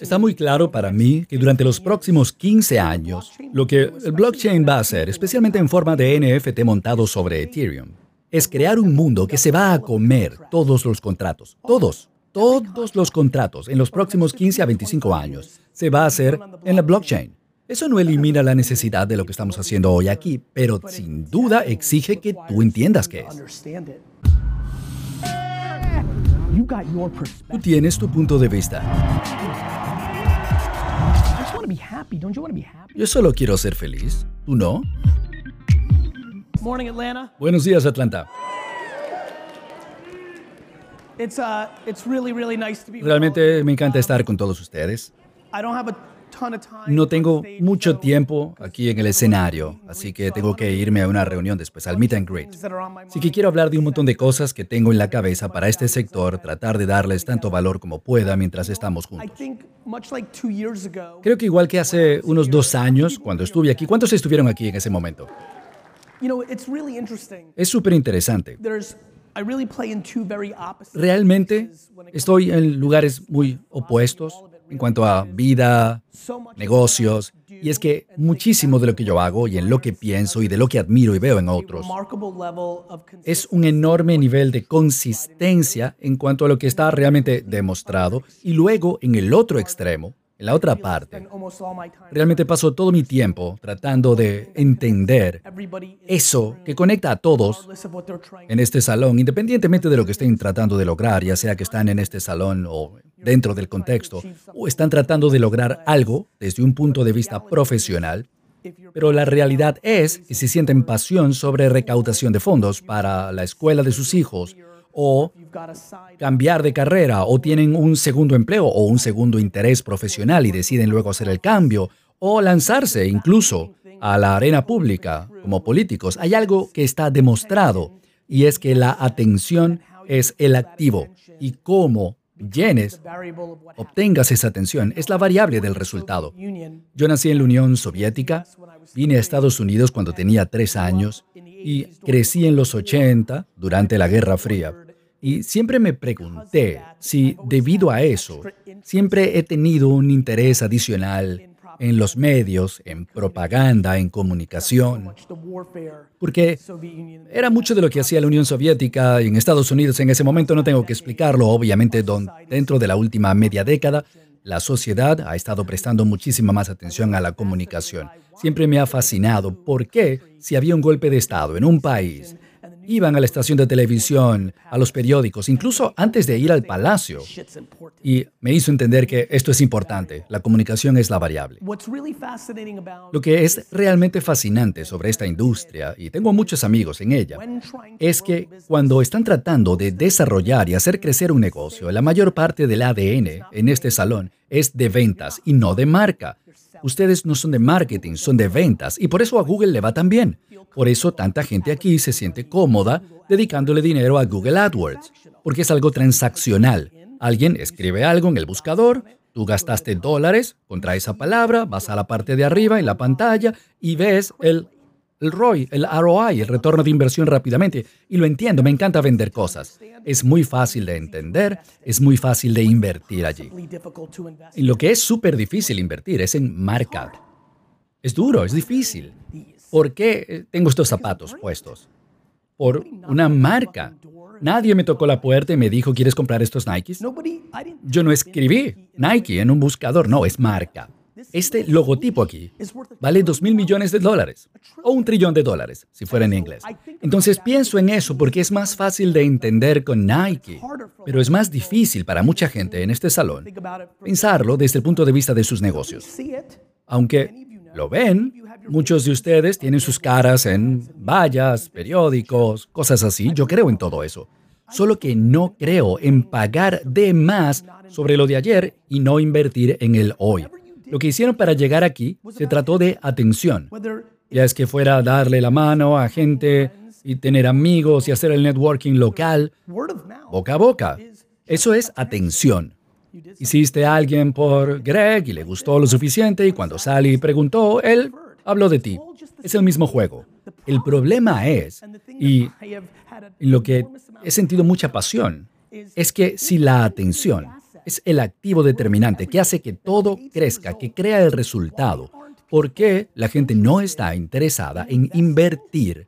Está muy claro para mí que durante los próximos 15 años, lo que el blockchain va a hacer, especialmente en forma de NFT montado sobre Ethereum, es crear un mundo que se va a comer todos los contratos. Todos, todos los contratos en los próximos 15 a 25 años se va a hacer en la blockchain. Eso no elimina la necesidad de lo que estamos haciendo hoy aquí, pero sin duda exige que tú entiendas qué es. Tú tienes tu punto de vista. Yo solo quiero ser feliz. ¿Tú no? Buenos días, Atlanta. Realmente me encanta estar con todos ustedes. No tengo mucho tiempo aquí en el escenario, así que tengo que irme a una reunión después, al meet and greet. Así que quiero hablar de un montón de cosas que tengo en la cabeza para este sector, tratar de darles tanto valor como pueda mientras estamos juntos. Creo que igual que hace unos dos años, cuando estuve aquí, ¿cuántos estuvieron aquí en ese momento? Es súper interesante. Realmente estoy en lugares muy opuestos en cuanto a vida, negocios, y es que muchísimo de lo que yo hago y en lo que pienso y de lo que admiro y veo en otros es un enorme nivel de consistencia en cuanto a lo que está realmente demostrado y luego en el otro extremo en la otra parte, realmente paso todo mi tiempo tratando de entender eso que conecta a todos en este salón, independientemente de lo que estén tratando de lograr, ya sea que están en este salón o dentro del contexto, o están tratando de lograr algo desde un punto de vista profesional. Pero la realidad es que si sienten pasión sobre recaudación de fondos para la escuela de sus hijos o cambiar de carrera o tienen un segundo empleo o un segundo interés profesional y deciden luego hacer el cambio o lanzarse incluso a la arena pública como políticos, hay algo que está demostrado y es que la atención es el activo y cómo llenes, obtengas esa atención, es la variable del resultado. Yo nací en la Unión Soviética, vine a Estados Unidos cuando tenía tres años y crecí en los 80 durante la Guerra Fría. Y siempre me pregunté si debido a eso, siempre he tenido un interés adicional en los medios, en propaganda, en comunicación, porque era mucho de lo que hacía la Unión Soviética en Estados Unidos en ese momento, no tengo que explicarlo, obviamente dentro de la última media década, la sociedad ha estado prestando muchísima más atención a la comunicación. Siempre me ha fascinado por qué, si había un golpe de Estado en un país, iban a la estación de televisión, a los periódicos, incluso antes de ir al palacio. Y me hizo entender que esto es importante, la comunicación es la variable. Lo que es realmente fascinante sobre esta industria, y tengo muchos amigos en ella, es que cuando están tratando de desarrollar y hacer crecer un negocio, la mayor parte del ADN en este salón es de ventas y no de marca. Ustedes no son de marketing, son de ventas y por eso a Google le va tan bien. Por eso tanta gente aquí se siente cómoda dedicándole dinero a Google AdWords, porque es algo transaccional. Alguien escribe algo en el buscador, tú gastaste dólares contra esa palabra, vas a la parte de arriba en la pantalla y ves el, el ROI, el ROI, el retorno de inversión rápidamente. Y lo entiendo, me encanta vender cosas. Es muy fácil de entender, es muy fácil de invertir allí. Y lo que es súper difícil invertir es en marca. Es duro, es difícil. ¿Por qué tengo estos zapatos puestos? Por una marca. Nadie me tocó la puerta y me dijo, ¿quieres comprar estos Nikes? Yo no escribí Nike en un buscador, no, es marca. Este logotipo aquí vale dos mil millones de dólares o un trillón de dólares, si fuera en inglés. Entonces pienso en eso porque es más fácil de entender con Nike, pero es más difícil para mucha gente en este salón pensarlo desde el punto de vista de sus negocios. Aunque lo ven, muchos de ustedes tienen sus caras en vallas, periódicos, cosas así. Yo creo en todo eso. Solo que no creo en pagar de más sobre lo de ayer y no invertir en el hoy. Lo que hicieron para llegar aquí se trató de atención. Ya es que fuera darle la mano a gente y tener amigos y hacer el networking local, boca a boca. Eso es atención. Hiciste a alguien por Greg y le gustó lo suficiente y cuando Sally preguntó, él habló de ti. Es el mismo juego. El problema es, y en lo que he sentido mucha pasión, es que si la atención es el activo determinante que hace que todo crezca, que crea el resultado. ¿Por qué la gente no está interesada en invertir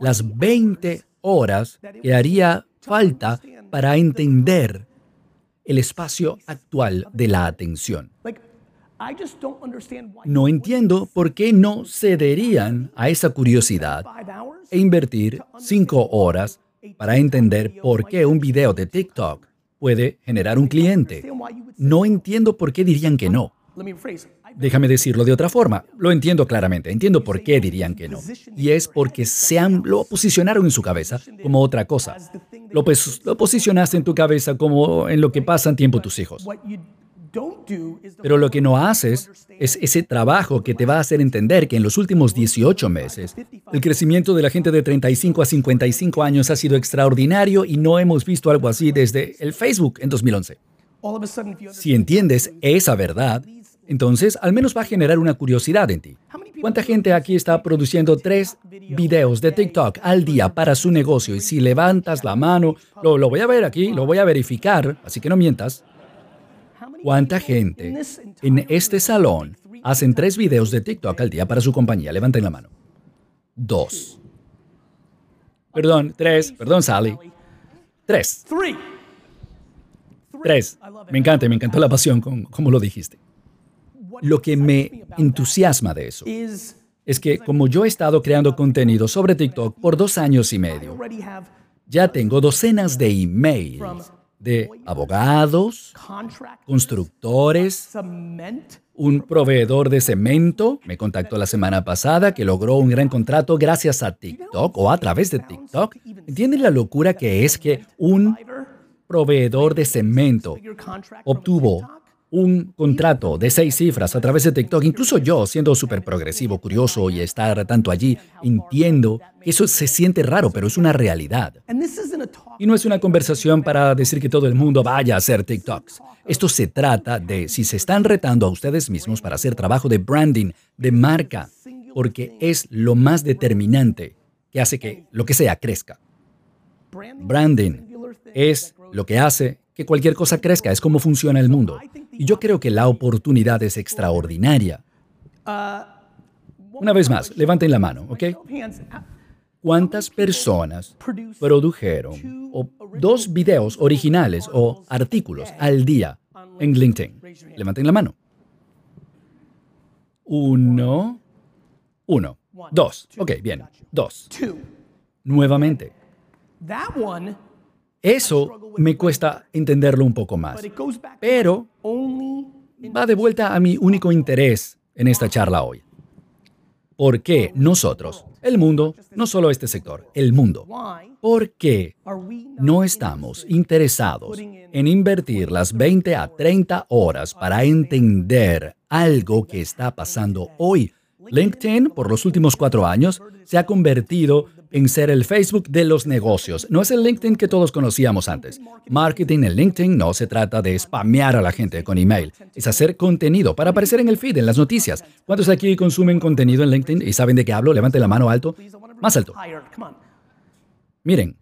las 20 horas que haría falta para entender el espacio actual de la atención? No entiendo por qué no cederían a esa curiosidad e invertir cinco horas para entender por qué un video de TikTok puede generar un cliente. No entiendo por qué dirían que no. Déjame decirlo de otra forma. Lo entiendo claramente. Entiendo por qué dirían que no. Y es porque se han, lo posicionaron en su cabeza como otra cosa. Lo, lo posicionaste en tu cabeza como en lo que pasan tiempo tus hijos. Pero lo que no haces es ese trabajo que te va a hacer entender que en los últimos 18 meses el crecimiento de la gente de 35 a 55 años ha sido extraordinario y no hemos visto algo así desde el Facebook en 2011. Si entiendes esa verdad, entonces al menos va a generar una curiosidad en ti. ¿Cuánta gente aquí está produciendo tres videos de TikTok al día para su negocio? Y si levantas la mano, lo, lo voy a ver aquí, lo voy a verificar, así que no mientas. ¿Cuánta gente en este salón hacen tres videos de TikTok al día para su compañía? Levanten la mano. Dos. Perdón, tres. Perdón, Sally. Tres. Tres. Me encanta, me encantó la pasión con cómo lo dijiste. Lo que me entusiasma de eso es que como yo he estado creando contenido sobre TikTok por dos años y medio, ya tengo docenas de emails de abogados, constructores, un proveedor de cemento me contactó la semana pasada que logró un gran contrato gracias a TikTok o a través de TikTok. ¿Entienden la locura que es que un proveedor de cemento obtuvo un contrato de seis cifras a través de TikTok, incluso yo, siendo súper progresivo, curioso y estar tanto allí, entiendo que eso se siente raro, pero es una realidad. Y no es una conversación para decir que todo el mundo vaya a hacer TikToks. Esto se trata de si se están retando a ustedes mismos para hacer trabajo de branding, de marca, porque es lo más determinante que hace que lo que sea crezca. Branding es lo que hace que cualquier cosa crezca, es como funciona el mundo. Y yo creo que la oportunidad es extraordinaria. Una vez más, levanten la mano, ¿ok? ¿Cuántas personas produjeron dos videos originales o artículos al día en LinkedIn? Levanten la mano. Uno. Uno. Dos. Ok, bien. Dos. Nuevamente. Eso me cuesta entenderlo un poco más. Pero va de vuelta a mi único interés en esta charla hoy. ¿Por qué nosotros, el mundo, no solo este sector, el mundo, por qué no estamos interesados en invertir las 20 a 30 horas para entender algo que está pasando hoy? LinkedIn, por los últimos cuatro años, se ha convertido en ser el Facebook de los negocios. No es el LinkedIn que todos conocíamos antes. Marketing en LinkedIn no se trata de spamear a la gente con email. Es hacer contenido para aparecer en el feed, en las noticias. ¿Cuántos aquí consumen contenido en LinkedIn y saben de qué hablo? Levanten la mano alto. Más alto. Miren.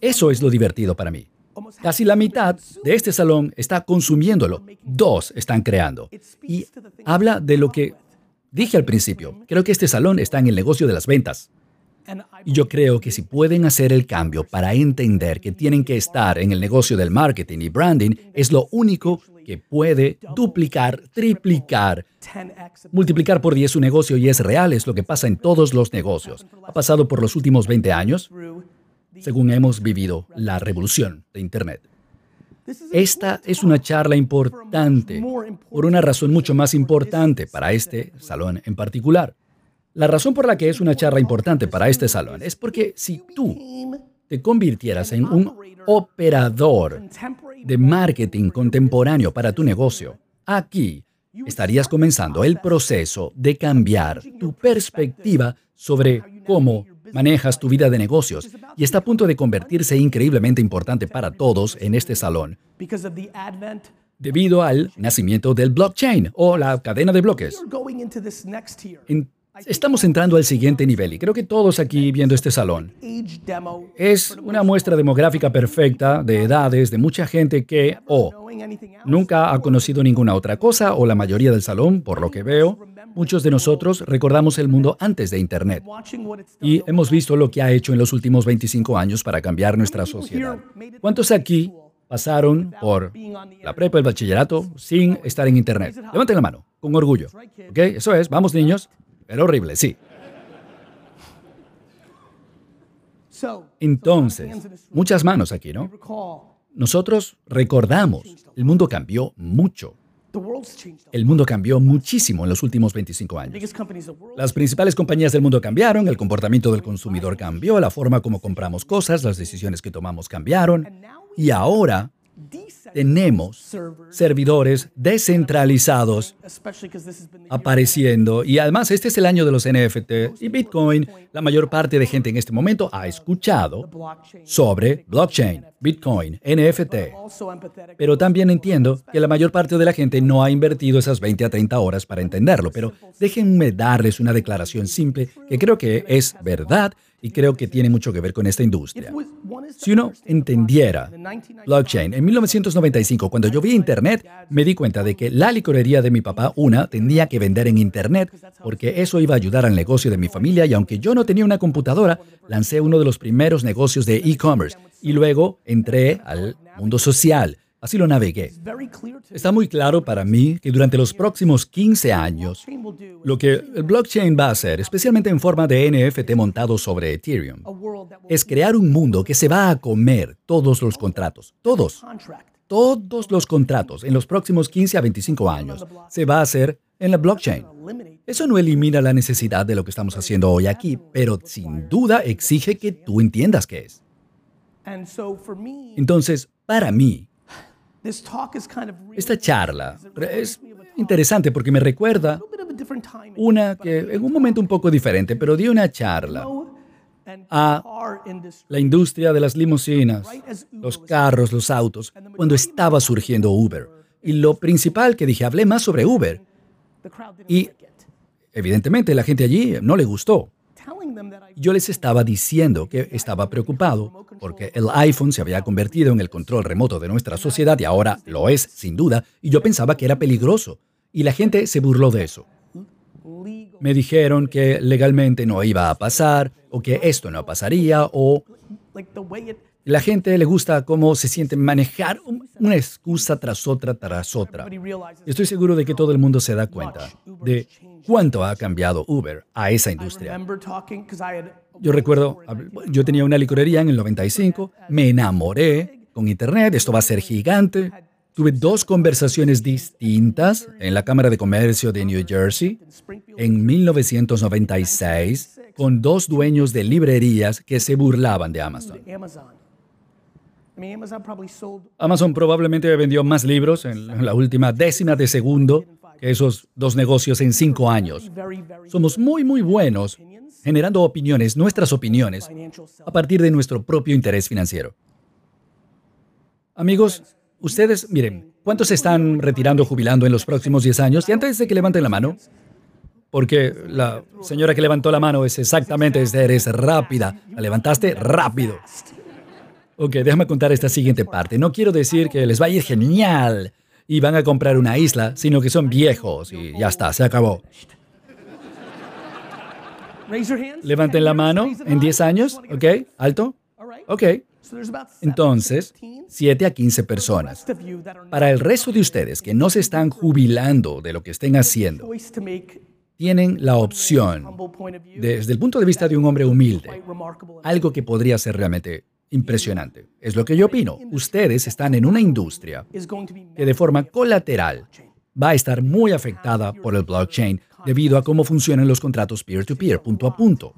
Eso es lo divertido para mí. Casi la mitad de este salón está consumiéndolo. Dos están creando. Y habla de lo que Dije al principio, creo que este salón está en el negocio de las ventas. Y yo creo que si pueden hacer el cambio para entender que tienen que estar en el negocio del marketing y branding, es lo único que puede duplicar, triplicar, multiplicar por 10 su negocio y es real, es lo que pasa en todos los negocios. Ha pasado por los últimos 20 años, según hemos vivido la revolución de Internet. Esta es una charla importante por una razón mucho más importante para este salón en particular. La razón por la que es una charla importante para este salón es porque si tú te convirtieras en un operador de marketing contemporáneo para tu negocio, aquí estarías comenzando el proceso de cambiar tu perspectiva sobre cómo manejas tu vida de negocios y está a punto de convertirse increíblemente importante para todos en este salón debido al nacimiento del blockchain o la cadena de bloques. Estamos entrando al siguiente nivel y creo que todos aquí viendo este salón es una muestra demográfica perfecta de edades de mucha gente que o nunca ha conocido ninguna otra cosa o la mayoría del salón, por lo que veo, muchos de nosotros recordamos el mundo antes de Internet y hemos visto lo que ha hecho en los últimos 25 años para cambiar nuestra sociedad. ¿Cuántos aquí pasaron por la prepa, el bachillerato, sin estar en Internet? Levanten la mano, con orgullo. ¿Ok? Eso es, vamos niños. Era horrible, sí. Entonces, muchas manos aquí, ¿no? Nosotros recordamos, el mundo cambió mucho. El mundo cambió muchísimo en los últimos 25 años. Las principales compañías del mundo cambiaron, el comportamiento del consumidor cambió, la forma como compramos cosas, las decisiones que tomamos cambiaron. Y ahora tenemos servidores descentralizados apareciendo. Y además, este es el año de los NFT y Bitcoin. La mayor parte de gente en este momento ha escuchado sobre blockchain, Bitcoin, NFT. Pero también entiendo que la mayor parte de la gente no ha invertido esas 20 a 30 horas para entenderlo. Pero déjenme darles una declaración simple que creo que es verdad y creo que tiene mucho que ver con esta industria. Si uno entendiera blockchain, en 1995, cuando yo vi Internet, me di cuenta de que la licorería de mi papá, una, tenía que vender en Internet, porque eso iba a ayudar al negocio de mi familia y aunque yo no tenía una computadora, lancé uno de los primeros negocios de e-commerce y luego entré al mundo social Así lo navegué. Está muy claro para mí que durante los próximos 15 años, lo que el blockchain va a hacer, especialmente en forma de NFT montado sobre Ethereum, es crear un mundo que se va a comer todos los contratos. Todos. Todos los contratos en los próximos 15 a 25 años se va a hacer en la blockchain. Eso no elimina la necesidad de lo que estamos haciendo hoy aquí, pero sin duda exige que tú entiendas qué es. Entonces, para mí, esta charla es interesante porque me recuerda una que en un momento un poco diferente, pero di una charla a la industria de las limusinas, los carros, los autos, cuando estaba surgiendo Uber. Y lo principal que dije, hablé más sobre Uber. Y evidentemente la gente allí no le gustó. Yo les estaba diciendo que estaba preocupado porque el iPhone se había convertido en el control remoto de nuestra sociedad y ahora lo es, sin duda, y yo pensaba que era peligroso. Y la gente se burló de eso. Me dijeron que legalmente no iba a pasar, o que esto no pasaría, o la gente le gusta cómo se siente manejar una excusa tras otra tras otra. Estoy seguro de que todo el mundo se da cuenta de cuánto ha cambiado Uber a esa industria. Yo recuerdo, yo tenía una licorería en el 95, me enamoré con Internet, esto va a ser gigante. Tuve dos conversaciones distintas en la Cámara de Comercio de New Jersey en 1996 con dos dueños de librerías que se burlaban de Amazon. Amazon probablemente vendió más libros en la última décima de segundo que esos dos negocios en cinco años. Somos muy, muy buenos generando opiniones, nuestras opiniones, a partir de nuestro propio interés financiero. Amigos, ustedes, miren, ¿cuántos se están retirando, jubilando en los próximos 10 años? Y antes de que levanten la mano, porque la señora que levantó la mano es exactamente, eres rápida, la levantaste rápido. Ok, déjame contar esta siguiente parte. No quiero decir que les va a ir genial y van a comprar una isla, sino que son viejos y ya está, se acabó. Levanten la mano en 10 años, ¿ok? ¿Alto? Ok. Entonces, 7 a 15 personas. Para el resto de ustedes que no se están jubilando de lo que estén haciendo, tienen la opción, desde el punto de vista de un hombre humilde, algo que podría ser realmente impresionante. Es lo que yo opino. Ustedes están en una industria que de forma colateral va a estar muy afectada por el blockchain debido a cómo funcionan los contratos peer-to-peer, punto a punto.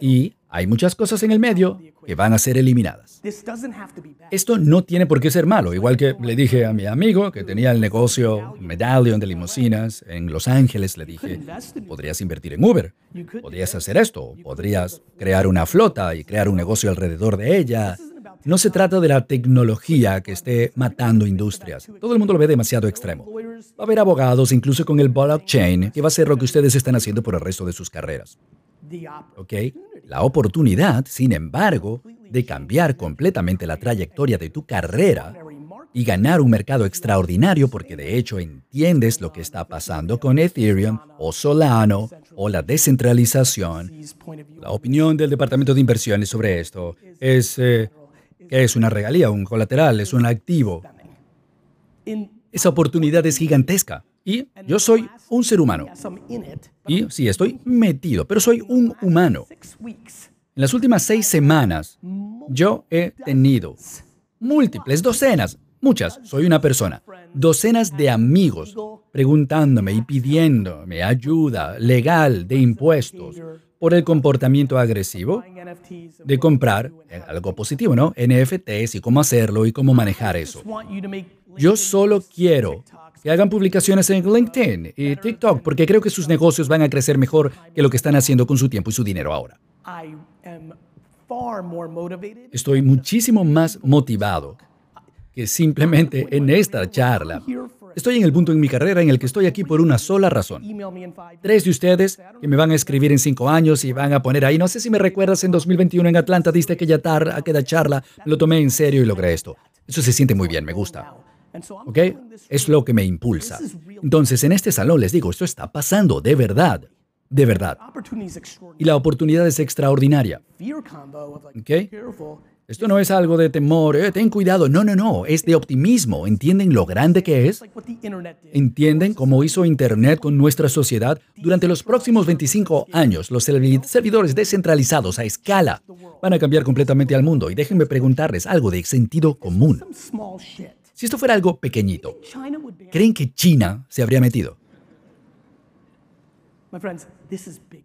Y hay muchas cosas en el medio que van a ser eliminadas. Esto no tiene por qué ser malo, igual que le dije a mi amigo que tenía el negocio Medallion de limusinas en Los Ángeles, le dije, podrías invertir en Uber, podrías hacer esto, podrías crear una flota y crear un negocio alrededor de ella. No se trata de la tecnología que esté matando industrias. Todo el mundo lo ve demasiado extremo. Va a haber abogados, incluso con el blockchain, que va a ser lo que ustedes están haciendo por el resto de sus carreras. ¿Ok? La oportunidad, sin embargo, de cambiar completamente la trayectoria de tu carrera y ganar un mercado extraordinario porque de hecho entiendes lo que está pasando con Ethereum o Solano o la descentralización. La opinión del Departamento de Inversiones sobre esto es eh, que es una regalía, un colateral, es un activo. Esa oportunidad es gigantesca. Y yo soy un ser humano. Y sí, estoy metido, pero soy un humano. En las últimas seis semanas, yo he tenido múltiples, docenas, muchas, soy una persona, docenas de amigos preguntándome y pidiéndome ayuda legal de impuestos por el comportamiento agresivo de comprar algo positivo, ¿no? NFTs y cómo hacerlo y cómo manejar eso. Yo solo quiero que hagan publicaciones en LinkedIn y TikTok porque creo que sus negocios van a crecer mejor que lo que están haciendo con su tiempo y su dinero ahora. Estoy muchísimo más motivado que simplemente en esta charla. Estoy en el punto en mi carrera en el que estoy aquí por una sola razón. Tres de ustedes que me van a escribir en cinco años y van a poner ahí, no sé si me recuerdas, en 2021 en Atlanta diste aquella, tar, aquella charla, lo tomé en serio y logré esto. Eso se siente muy bien, me gusta. ¿Ok? Es lo que me impulsa. Entonces, en este salón les digo, esto está pasando de verdad. De verdad. Y la oportunidad es extraordinaria. ¿Ok? Esto no es algo de temor, eh, ten cuidado. No, no, no. Es de optimismo. ¿Entienden lo grande que es? ¿Entienden cómo hizo Internet con nuestra sociedad? Durante los próximos 25 años, los servidores descentralizados a escala van a cambiar completamente al mundo. Y déjenme preguntarles algo de sentido común. Si esto fuera algo pequeñito, ¿creen que China se habría metido?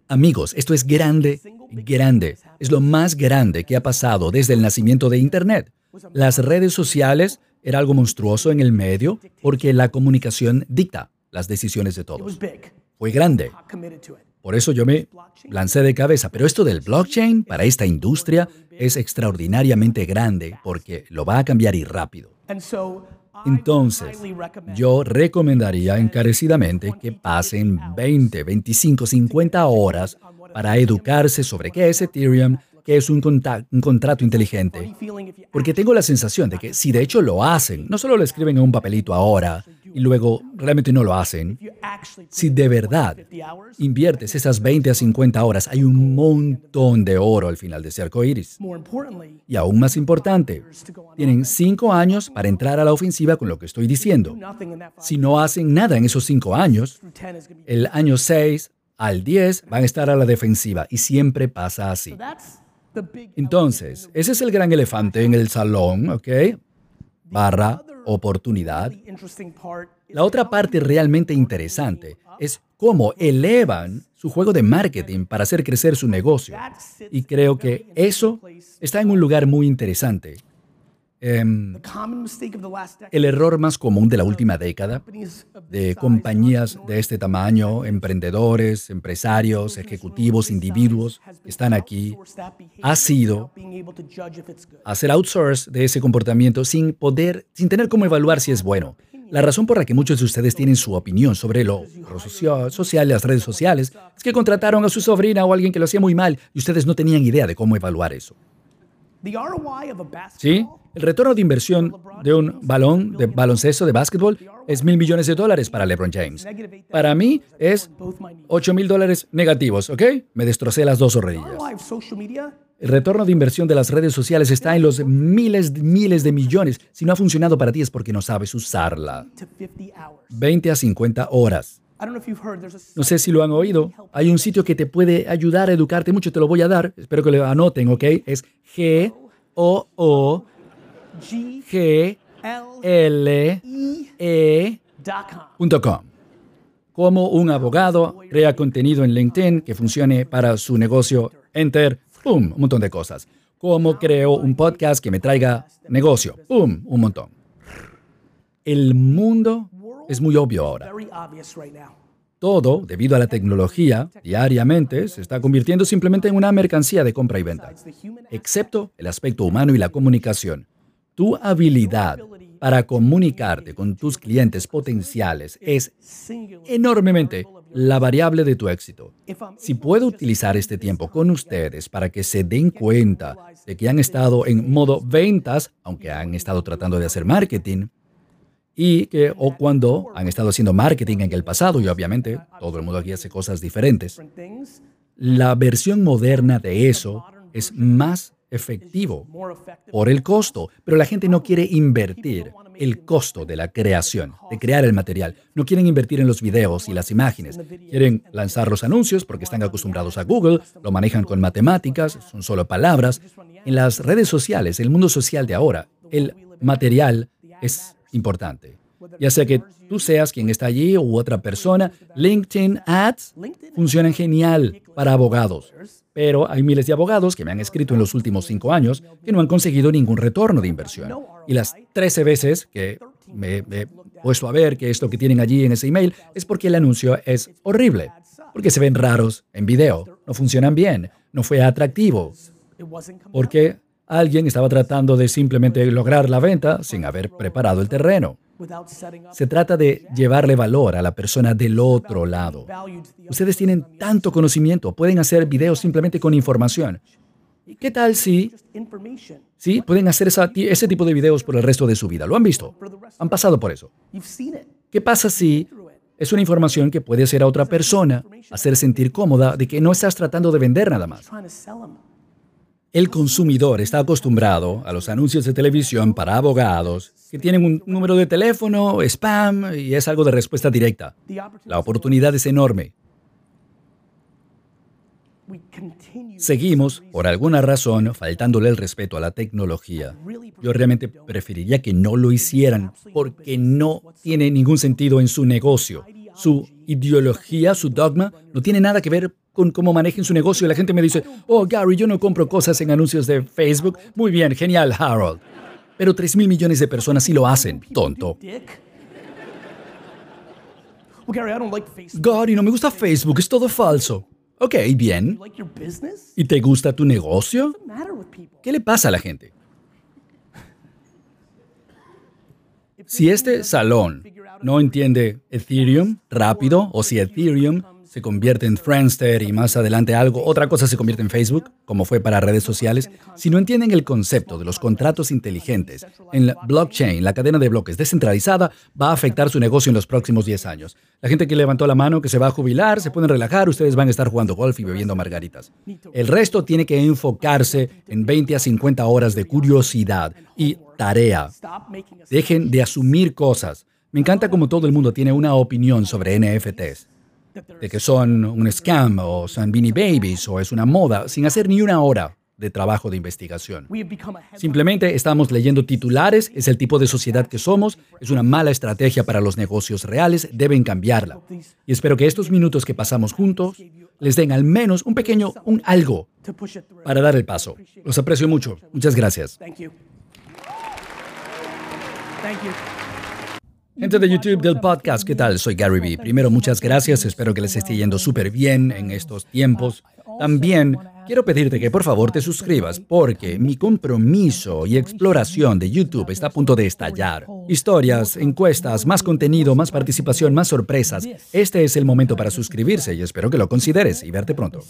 Amigos, esto es grande, grande. Es lo más grande que ha pasado desde el nacimiento de Internet. Las redes sociales era algo monstruoso en el medio porque la comunicación dicta las decisiones de todos. Fue grande. Por eso yo me lancé de cabeza. Pero esto del blockchain para esta industria es extraordinariamente grande porque lo va a cambiar y rápido. Entonces, yo recomendaría encarecidamente que pasen 20, 25, 50 horas para educarse sobre qué es Ethereum, qué es un, un, contrato inteligente. Porque tengo la sensación de que si de hecho lo hacen, no solo lo escriben en un papelito ahora, y luego realmente no lo hacen, si de verdad inviertes esas 20 a 50 horas, hay un montón de oro al final de ese arco iris. Y aún más importante, tienen 5 años para entrar a la ofensiva con lo que estoy diciendo. Si no hacen nada en esos 5 años, el año 6 al 10 van a estar a la defensiva y siempre pasa así. Entonces, ese es el gran elefante en el salón, ¿ok? Barra oportunidad. La otra parte realmente interesante es cómo elevan su juego de marketing para hacer crecer su negocio. Y creo que eso está en un lugar muy interesante. Em, el error más común de la última década de compañías de este tamaño, emprendedores, empresarios, ejecutivos, individuos que están aquí, ha sido hacer outsource de ese comportamiento sin poder, sin tener cómo evaluar si es bueno. La razón por la que muchos de ustedes tienen su opinión sobre lo social, las redes sociales, es que contrataron a su sobrina o a alguien que lo hacía muy mal y ustedes no tenían idea de cómo evaluar eso. ¿Sí? El retorno de inversión de un balón de baloncesto de básquetbol es mil millones de dólares para LeBron James. Para mí es ocho mil dólares negativos, ¿ok? Me destrocé las dos rodillas. El retorno de inversión de las redes sociales está en los miles, miles de millones. Si no ha funcionado para ti es porque no sabes usarla. 20 a 50 horas. No sé si lo han oído. Hay un sitio que te puede ayudar a educarte mucho. Te lo voy a dar. Espero que lo anoten, ¿ok? Es G O O G L E.com. Como un abogado crea contenido en LinkedIn que funcione para su negocio. Enter. ¡Pum! Un montón de cosas. Cómo creo un podcast que me traiga negocio. ¡Pum! Un montón. El mundo es muy obvio ahora. todo, debido a la tecnología, diariamente se está convirtiendo simplemente en una mercancía de compra y venta, excepto el aspecto humano y la comunicación. Tu habilidad para comunicarte con tus clientes potenciales es enormemente la variable de tu éxito. Si puedo utilizar este tiempo con ustedes para que se den cuenta de que han estado en modo ventas, aunque han estado tratando de hacer marketing, y que o cuando han estado haciendo marketing en el pasado y obviamente todo el mundo aquí hace cosas diferentes. La versión moderna de eso es más efectivo por el costo, pero la gente no quiere invertir el costo de la creación, de crear el material. No quieren invertir en los videos y las imágenes. Quieren lanzar los anuncios porque están acostumbrados a Google, lo manejan con matemáticas, son solo palabras. En las redes sociales, el mundo social de ahora, el material es importante. Ya sea que tú seas quien está allí u otra persona, LinkedIn Ads funcionan genial para abogados. Pero hay miles de abogados que me han escrito en los últimos cinco años que no han conseguido ningún retorno de inversión. Y las 13 veces que me, he puesto a ver que esto que tienen allí en ese email es porque el anuncio es horrible, porque se ven raros en video, no funcionan bien, no fue atractivo, porque Alguien estaba tratando de simplemente lograr la venta sin haber preparado el terreno. Se trata de llevarle valor a la persona del otro lado. Ustedes tienen tanto conocimiento, pueden hacer videos simplemente con información. ¿Qué tal si, sí, pueden hacer ese tipo de videos por el resto de su vida? ¿Lo han visto? Han pasado por eso. ¿Qué pasa si es una información que puede hacer a otra persona hacer sentir cómoda de que no estás tratando de vender nada más? El consumidor está acostumbrado a los anuncios de televisión para abogados que tienen un número de teléfono, spam y es algo de respuesta directa. La oportunidad es enorme. Seguimos, por alguna razón, faltándole el respeto a la tecnología. Yo realmente preferiría que no lo hicieran porque no tiene ningún sentido en su negocio. Su ideología, su dogma, no tiene nada que ver con cómo manejen su negocio. La gente me dice, oh Gary, yo no compro cosas en anuncios de Facebook. Muy bien, genial, Harold. Pero 3 mil millones de personas sí lo hacen, tonto. Gary, no me gusta Facebook, es todo falso. Ok, bien. ¿Y te gusta tu negocio? ¿Qué le pasa a la gente? Si este salón no entiende Ethereum rápido o si Ethereum se convierte en Friendster y más adelante algo, otra cosa se convierte en Facebook, como fue para redes sociales, si no entienden el concepto de los contratos inteligentes en la blockchain, la cadena de bloques descentralizada, va a afectar su negocio en los próximos 10 años. La gente que levantó la mano, que se va a jubilar, se pueden relajar, ustedes van a estar jugando golf y bebiendo margaritas. El resto tiene que enfocarse en 20 a 50 horas de curiosidad y tarea. Dejen de asumir cosas. Me encanta como todo el mundo tiene una opinión sobre NFTs de que son un scam o son Beanie Babies o es una moda, sin hacer ni una hora de trabajo de investigación. Simplemente estamos leyendo titulares, es el tipo de sociedad que somos, es una mala estrategia para los negocios reales, deben cambiarla. Y espero que estos minutos que pasamos juntos les den al menos un pequeño, un algo para dar el paso. Los aprecio mucho. Muchas gracias. Gente de YouTube del podcast, ¿qué tal? Soy Gary Vee. Primero, muchas gracias. Espero que les esté yendo súper bien en estos tiempos. También quiero pedirte que por favor te suscribas porque mi compromiso y exploración de YouTube está a punto de estallar. Historias, encuestas, más contenido, más participación, más sorpresas. Este es el momento para suscribirse y espero que lo consideres y verte pronto.